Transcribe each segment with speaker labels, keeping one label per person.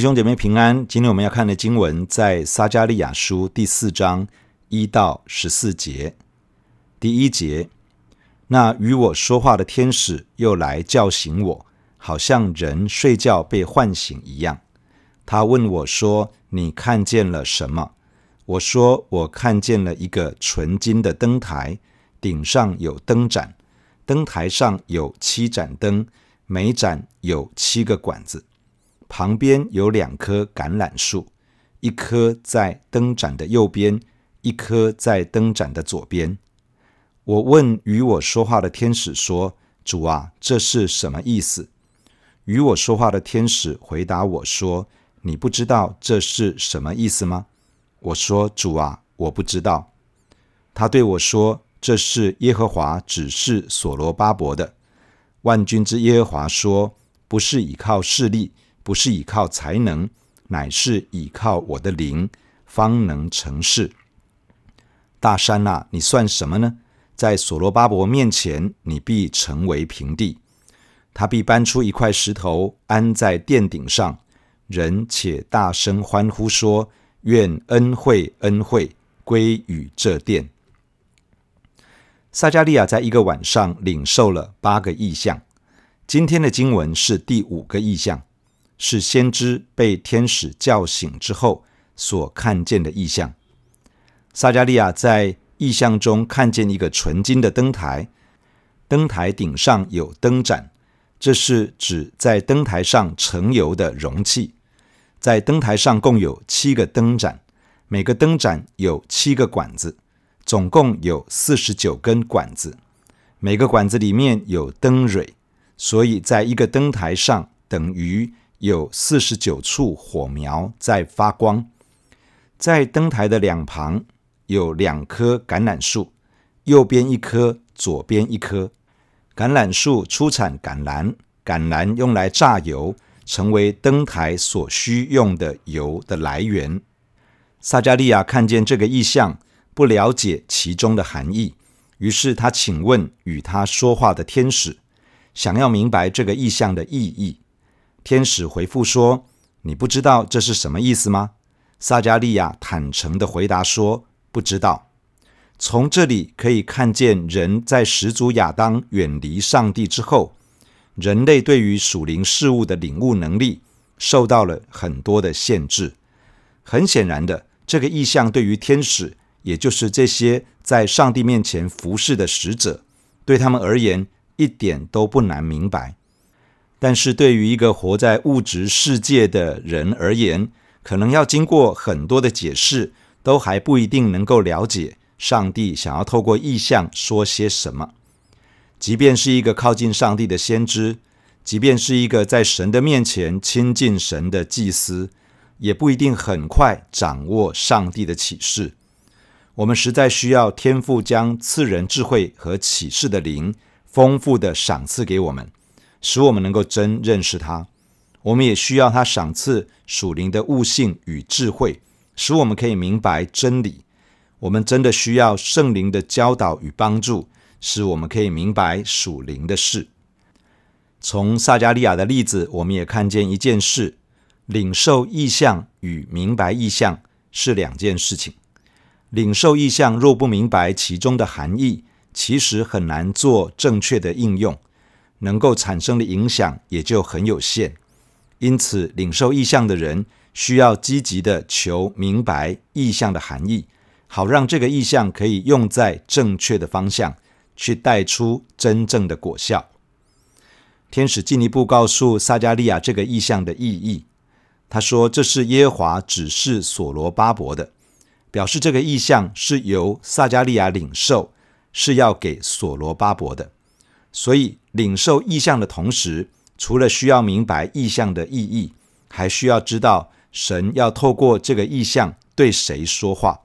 Speaker 1: 弟兄姐妹平安，今天我们要看的经文在撒迦利亚书第四章一到十四节。第一节，那与我说话的天使又来叫醒我，好像人睡觉被唤醒一样。他问我说：“你看见了什么？”我说：“我看见了一个纯金的灯台，顶上有灯盏，灯台上有七盏灯，每盏有七个管子。”旁边有两棵橄榄树，一棵在灯盏的右边，一棵在灯盏的左边。我问与我说话的天使说：“主啊，这是什么意思？”与我说话的天使回答我说：“你不知道这是什么意思吗？”我说：“主啊，我不知道。”他对我说：“这是耶和华指示所罗巴伯的。万军之耶和华说：不是倚靠势力。”不是倚靠才能，乃是倚靠我的灵，方能成事。大山啊，你算什么呢？在所罗巴伯面前，你必成为平地。他必搬出一块石头，安在殿顶上，人且大声欢呼说：“愿恩惠恩惠归与这殿。”撒迦利亚在一个晚上领受了八个异象。今天的经文是第五个异象。是先知被天使叫醒之后所看见的异象。撒迦利亚在异象中看见一个纯金的灯台，灯台顶上有灯盏，这是指在灯台上盛油的容器。在灯台上共有七个灯盏，每个灯盏有七个管子，总共有四十九根管子，每个管子里面有灯蕊，所以在一个灯台上等于。有四十九处火苗在发光，在灯台的两旁有两棵橄榄树，右边一棵，左边一棵。橄榄树出产橄榄，橄榄用来榨油，成为灯台所需用的油的来源。撒迦利亚看见这个意象，不了解其中的含义，于是他请问与他说话的天使，想要明白这个意象的意义。天使回复说：“你不知道这是什么意思吗？”撒迦利亚坦诚地回答说：“不知道。”从这里可以看见，人在始祖亚当远离上帝之后，人类对于属灵事物的领悟能力受到了很多的限制。很显然的，这个意象对于天使，也就是这些在上帝面前服侍的使者，对他们而言一点都不难明白。但是对于一个活在物质世界的人而言，可能要经过很多的解释，都还不一定能够了解上帝想要透过意象说些什么。即便是一个靠近上帝的先知，即便是一个在神的面前亲近神的祭司，也不一定很快掌握上帝的启示。我们实在需要天父将赐人智慧和启示的灵，丰富的赏赐给我们。使我们能够真认识他，我们也需要他赏赐属灵的悟性与智慧，使我们可以明白真理。我们真的需要圣灵的教导与帮助，使我们可以明白属灵的事。从撒迦利亚的例子，我们也看见一件事：领受意象与明白意象是两件事情。领受意象若不明白其中的含义，其实很难做正确的应用。能够产生的影响也就很有限，因此领受意象的人需要积极的求明白意象的含义，好让这个意象可以用在正确的方向，去带出真正的果效。天使进一步告诉撒迦利亚这个意象的意义，他说：“这是耶和华指示所罗巴伯的，表示这个意象是由撒迦利亚领受，是要给所罗巴伯的。”所以，领受意象的同时，除了需要明白意象的意义，还需要知道神要透过这个意象对谁说话。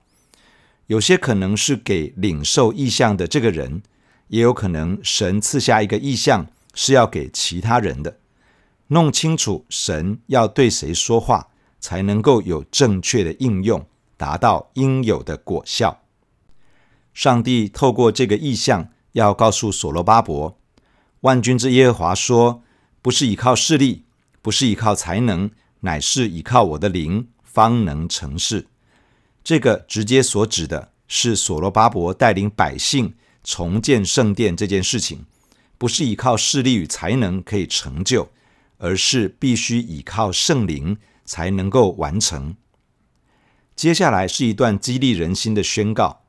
Speaker 1: 有些可能是给领受意象的这个人，也有可能神赐下一个意象是要给其他人的。弄清楚神要对谁说话，才能够有正确的应用，达到应有的果效。上帝透过这个意象。要告诉所罗巴伯，万军之耶和华说：“不是依靠势力，不是依靠才能，乃是依靠我的灵，方能成事。这个直接所指的是所罗巴伯带领百姓重建圣殿这件事情，不是依靠势力与才能可以成就，而是必须依靠圣灵才能够完成。接下来是一段激励人心的宣告：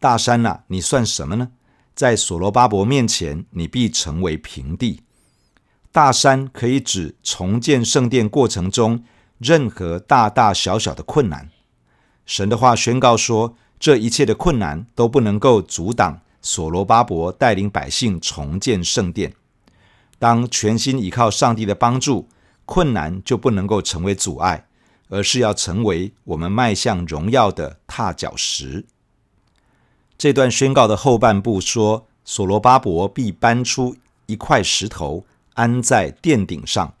Speaker 1: 大山呐、啊，你算什么呢？在所罗巴伯面前，你必成为平地。大山可以指重建圣殿过程中任何大大小小的困难。神的话宣告说，这一切的困难都不能够阻挡所罗巴伯带领百姓重建圣殿。当全心依靠上帝的帮助，困难就不能够成为阻碍，而是要成为我们迈向荣耀的踏脚石。这段宣告的后半部说，所罗巴伯必搬出一块石头。安在殿顶上，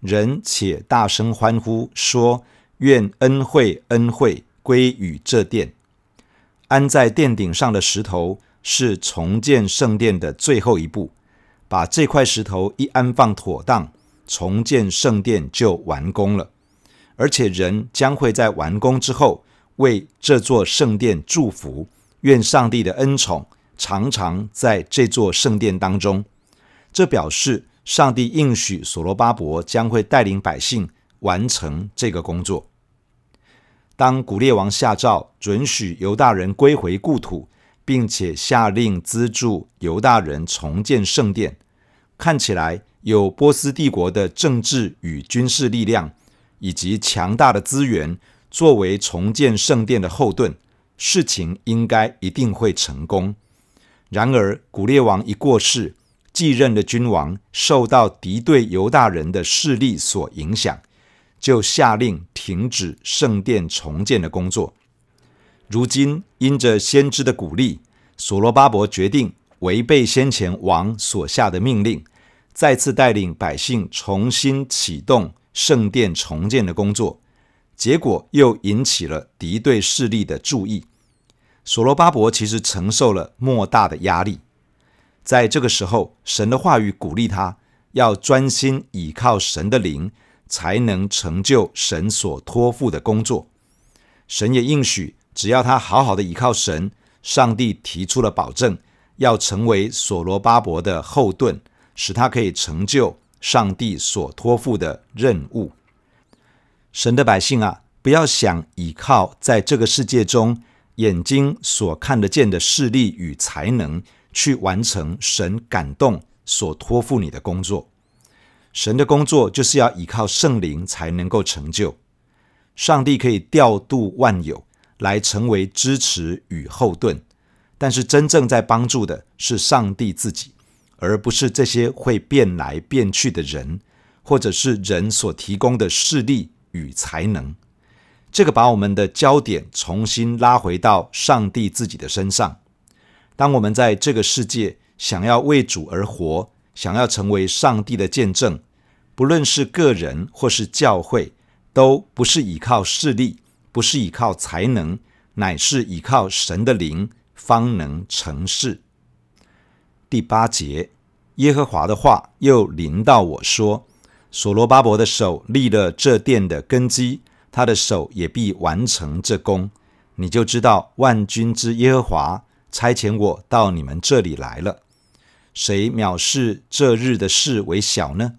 Speaker 1: 人且大声欢呼说：“愿恩惠恩惠归与这殿。”安在殿顶上的石头是重建圣殿的最后一步，把这块石头一安放妥当，重建圣殿就完工了。而且人将会在完工之后为这座圣殿祝福，愿上帝的恩宠常常在这座圣殿当中。这表示。上帝应许所罗巴伯将会带领百姓完成这个工作。当古列王下诏准许犹大人归回故土，并且下令资助犹大人重建圣殿，看起来有波斯帝国的政治与军事力量以及强大的资源作为重建圣殿的后盾，事情应该一定会成功。然而，古列王一过世。继任的君王受到敌对犹大人的势力所影响，就下令停止圣殿重建的工作。如今因着先知的鼓励，所罗巴伯决定违背先前王所下的命令，再次带领百姓重新启动圣殿重建的工作。结果又引起了敌对势力的注意。所罗巴伯其实承受了莫大的压力。在这个时候，神的话语鼓励他要专心倚靠神的灵，才能成就神所托付的工作。神也应许，只要他好好的倚靠神，上帝提出了保证，要成为所罗巴伯的后盾，使他可以成就上帝所托付的任务。神的百姓啊，不要想依靠在这个世界中眼睛所看得见的势力与才能。去完成神感动所托付你的工作。神的工作就是要依靠圣灵才能够成就。上帝可以调度万有来成为支持与后盾，但是真正在帮助的是上帝自己，而不是这些会变来变去的人，或者是人所提供的势力与才能。这个把我们的焦点重新拉回到上帝自己的身上。当我们在这个世界想要为主而活，想要成为上帝的见证，不论是个人或是教会，都不是依靠势力，不是依靠才能，乃是依靠神的灵，方能成事。第八节，耶和华的话又临到我说：所罗巴伯的手立了这殿的根基，他的手也必完成这工。你就知道万军之耶和华。差遣我到你们这里来了。谁藐视这日的事为小呢？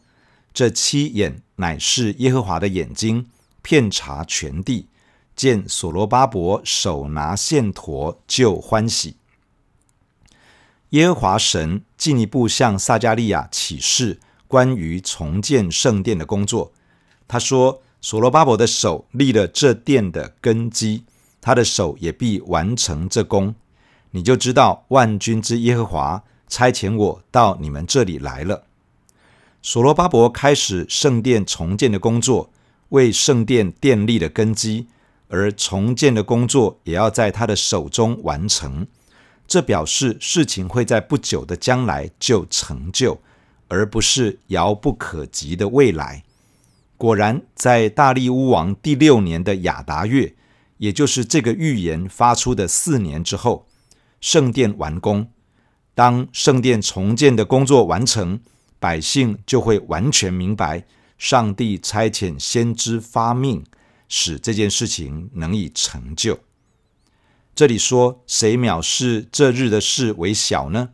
Speaker 1: 这七眼乃是耶和华的眼睛，遍察全地，见所罗巴伯手拿线鉈就欢喜。耶和华神进一步向撒迦利亚启示关于重建圣殿的工作。他说：“所罗巴伯的手立了这殿的根基，他的手也必完成这工。”你就知道万军之耶和华差遣我到你们这里来了。所罗巴伯开始圣殿重建的工作，为圣殿奠立了根基，而重建的工作也要在他的手中完成。这表示事情会在不久的将来就成就，而不是遥不可及的未来。果然，在大利乌王第六年的亚达月，也就是这个预言发出的四年之后。圣殿完工，当圣殿重建的工作完成，百姓就会完全明白上帝差遣先知发命，使这件事情能以成就。这里说谁藐视这日的事为小呢？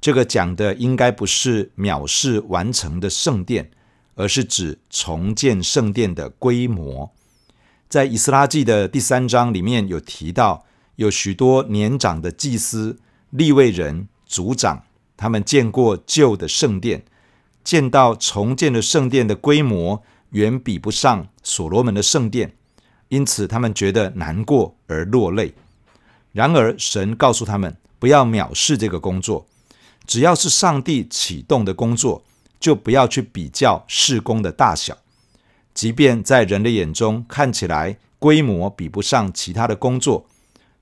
Speaker 1: 这个讲的应该不是藐视完成的圣殿，而是指重建圣殿的规模。在以斯拉记的第三章里面有提到，有许多年长的祭司、立位人、族长，他们见过旧的圣殿，见到重建的圣殿的规模远比不上所罗门的圣殿，因此他们觉得难过而落泪。然而神告诉他们，不要藐视这个工作。只要是上帝启动的工作，就不要去比较事工的大小。即便在人的眼中看起来规模比不上其他的工作，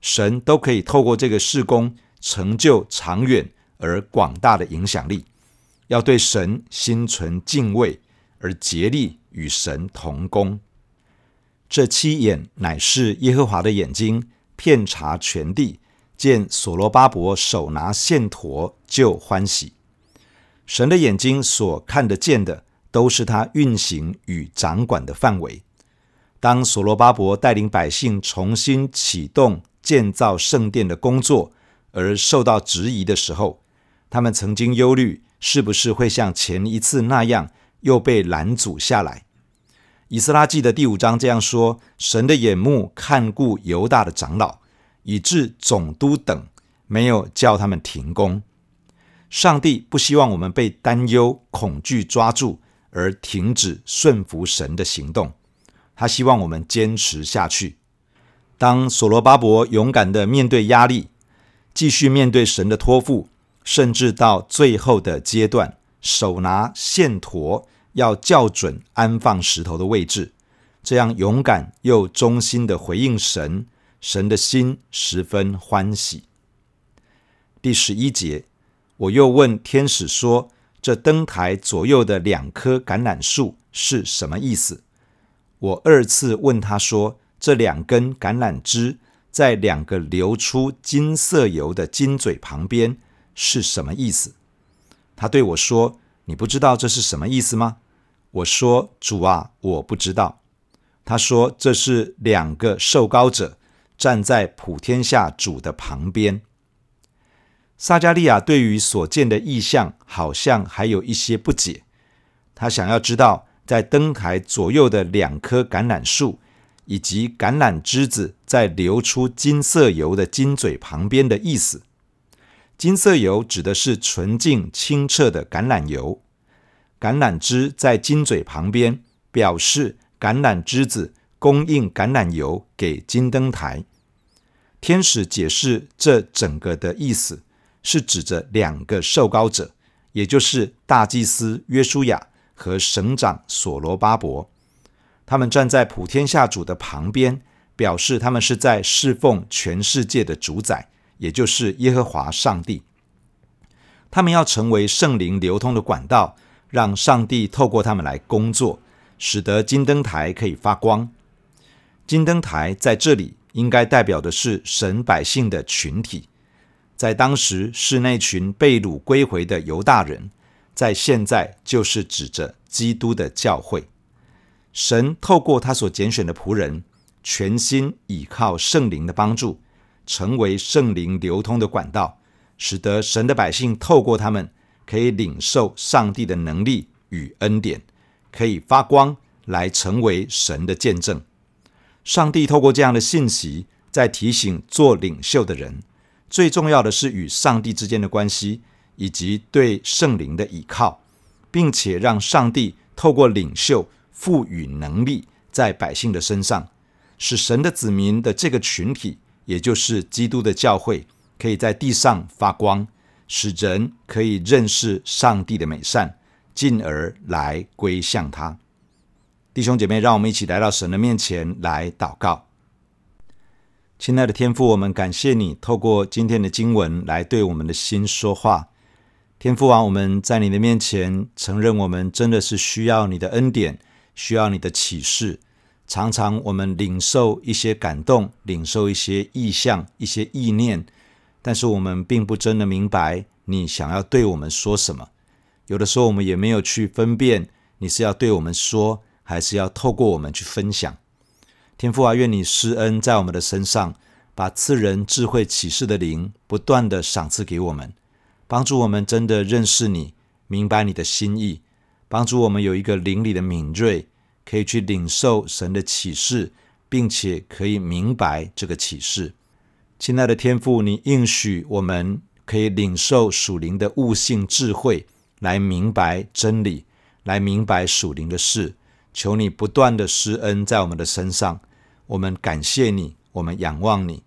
Speaker 1: 神都可以透过这个事工成就长远而广大的影响力。要对神心存敬畏，而竭力与神同工。这七眼乃是耶和华的眼睛，遍察全地。见所罗巴伯手拿线砣就欢喜，神的眼睛所看得见的，都是他运行与掌管的范围。当所罗巴伯带领百姓重新启动建造圣殿的工作，而受到质疑的时候，他们曾经忧虑是不是会像前一次那样又被拦阻下来。以斯拉记的第五章这样说：神的眼目看顾犹大的长老。以致总督等没有叫他们停工。上帝不希望我们被担忧、恐惧抓住而停止顺服神的行动，他希望我们坚持下去。当所罗巴伯勇敢地面对压力，继续面对神的托付，甚至到最后的阶段，手拿线砣要校准安放石头的位置，这样勇敢又忠心地回应神。神的心十分欢喜。第十一节，我又问天使说：“这灯台左右的两棵橄榄树是什么意思？”我二次问他说：“这两根橄榄枝在两个流出金色油的金嘴旁边是什么意思？”他对我说：“你不知道这是什么意思吗？”我说：“主啊，我不知道。”他说：“这是两个受膏者。”站在普天下主的旁边，撒迦利亚对于所见的异象好像还有一些不解。他想要知道，在灯台左右的两棵橄榄树，以及橄榄枝子在流出金色油的金嘴旁边的意思。金色油指的是纯净清澈的橄榄油，橄榄枝在金嘴旁边，表示橄榄枝子供应橄榄油给金灯台。天使解释这整个的意思，是指着两个受膏者，也就是大祭司约书亚和省长所罗巴伯。他们站在普天下主的旁边，表示他们是在侍奉全世界的主宰，也就是耶和华上帝。他们要成为圣灵流通的管道，让上帝透过他们来工作，使得金灯台可以发光。金灯台在这里。应该代表的是神百姓的群体，在当时是那群被掳归回的犹大人，在现在就是指着基督的教会。神透过他所拣选的仆人，全心倚靠圣灵的帮助，成为圣灵流通的管道，使得神的百姓透过他们，可以领受上帝的能力与恩典，可以发光来成为神的见证。上帝透过这样的信息，在提醒做领袖的人，最重要的是与上帝之间的关系，以及对圣灵的倚靠，并且让上帝透过领袖赋予能力在百姓的身上，使神的子民的这个群体，也就是基督的教会，可以在地上发光，使人可以认识上帝的美善，进而来归向他。弟兄姐妹，让我们一起来到神的面前来祷告。亲爱的天父，我们感谢你透过今天的经文来对我们的心说话。天父啊，我们在你的面前承认，我们真的是需要你的恩典，需要你的启示。常常我们领受一些感动，领受一些意象、一些意念，但是我们并不真的明白你想要对我们说什么。有的时候，我们也没有去分辨。你是要对我们说，还是要透过我们去分享？天父啊，愿你施恩在我们的身上，把赐人智慧启示的灵不断地赏赐给我们，帮助我们真的认识你，明白你的心意，帮助我们有一个灵里的敏锐，可以去领受神的启示，并且可以明白这个启示。亲爱的天父，你应许我们可以领受属灵的悟性智慧，来明白真理，来明白属灵的事。求你不断的施恩在我们的身上。我们感谢你，我们仰望你，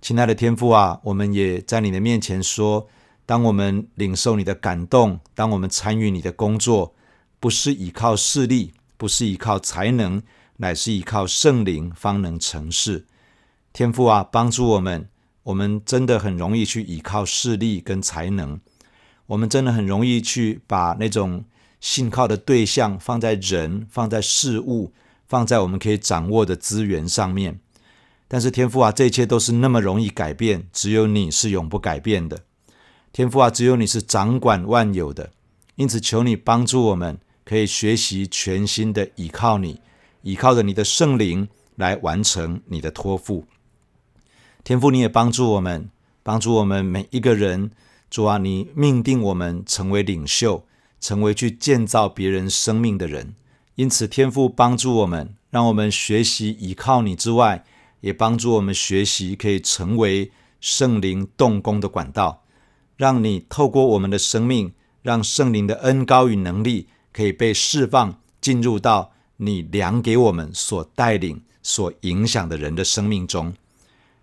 Speaker 1: 亲爱的天父啊，我们也在你的面前说：当我们领受你的感动，当我们参与你的工作，不是依靠势力，不是依靠才能，乃是依靠圣灵，方能成事。天父啊，帮助我们，我们真的很容易去依靠势力跟才能，我们真的很容易去把那种信靠的对象放在人，放在事物。放在我们可以掌握的资源上面，但是天父啊，这一切都是那么容易改变，只有你是永不改变的。天父啊，只有你是掌管万有的，因此求你帮助我们，可以学习全心的倚靠你，倚靠着你的圣灵来完成你的托付。天父，你也帮助我们，帮助我们每一个人。主啊，你命定我们成为领袖，成为去建造别人生命的人。因此，天父帮助我们，让我们学习依靠你之外，也帮助我们学习可以成为圣灵动工的管道，让你透过我们的生命，让圣灵的恩膏与能力可以被释放，进入到你量给我们所带领、所影响的人的生命中。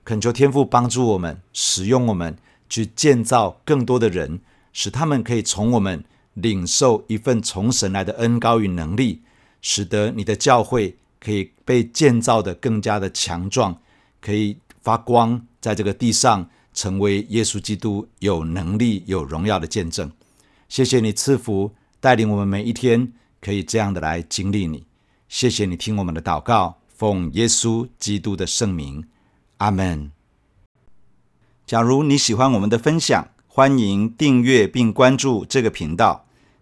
Speaker 1: 恳求天父帮助我们，使用我们去建造更多的人，使他们可以从我们领受一份从神来的恩膏与能力。使得你的教会可以被建造得更加的强壮，可以发光，在这个地上成为耶稣基督有能力、有荣耀的见证。谢谢你赐福带领我们每一天，可以这样的来经历你。谢谢你听我们的祷告，奉耶稣基督的圣名，阿门。假如你喜欢我们的分享，欢迎订阅并关注这个频道。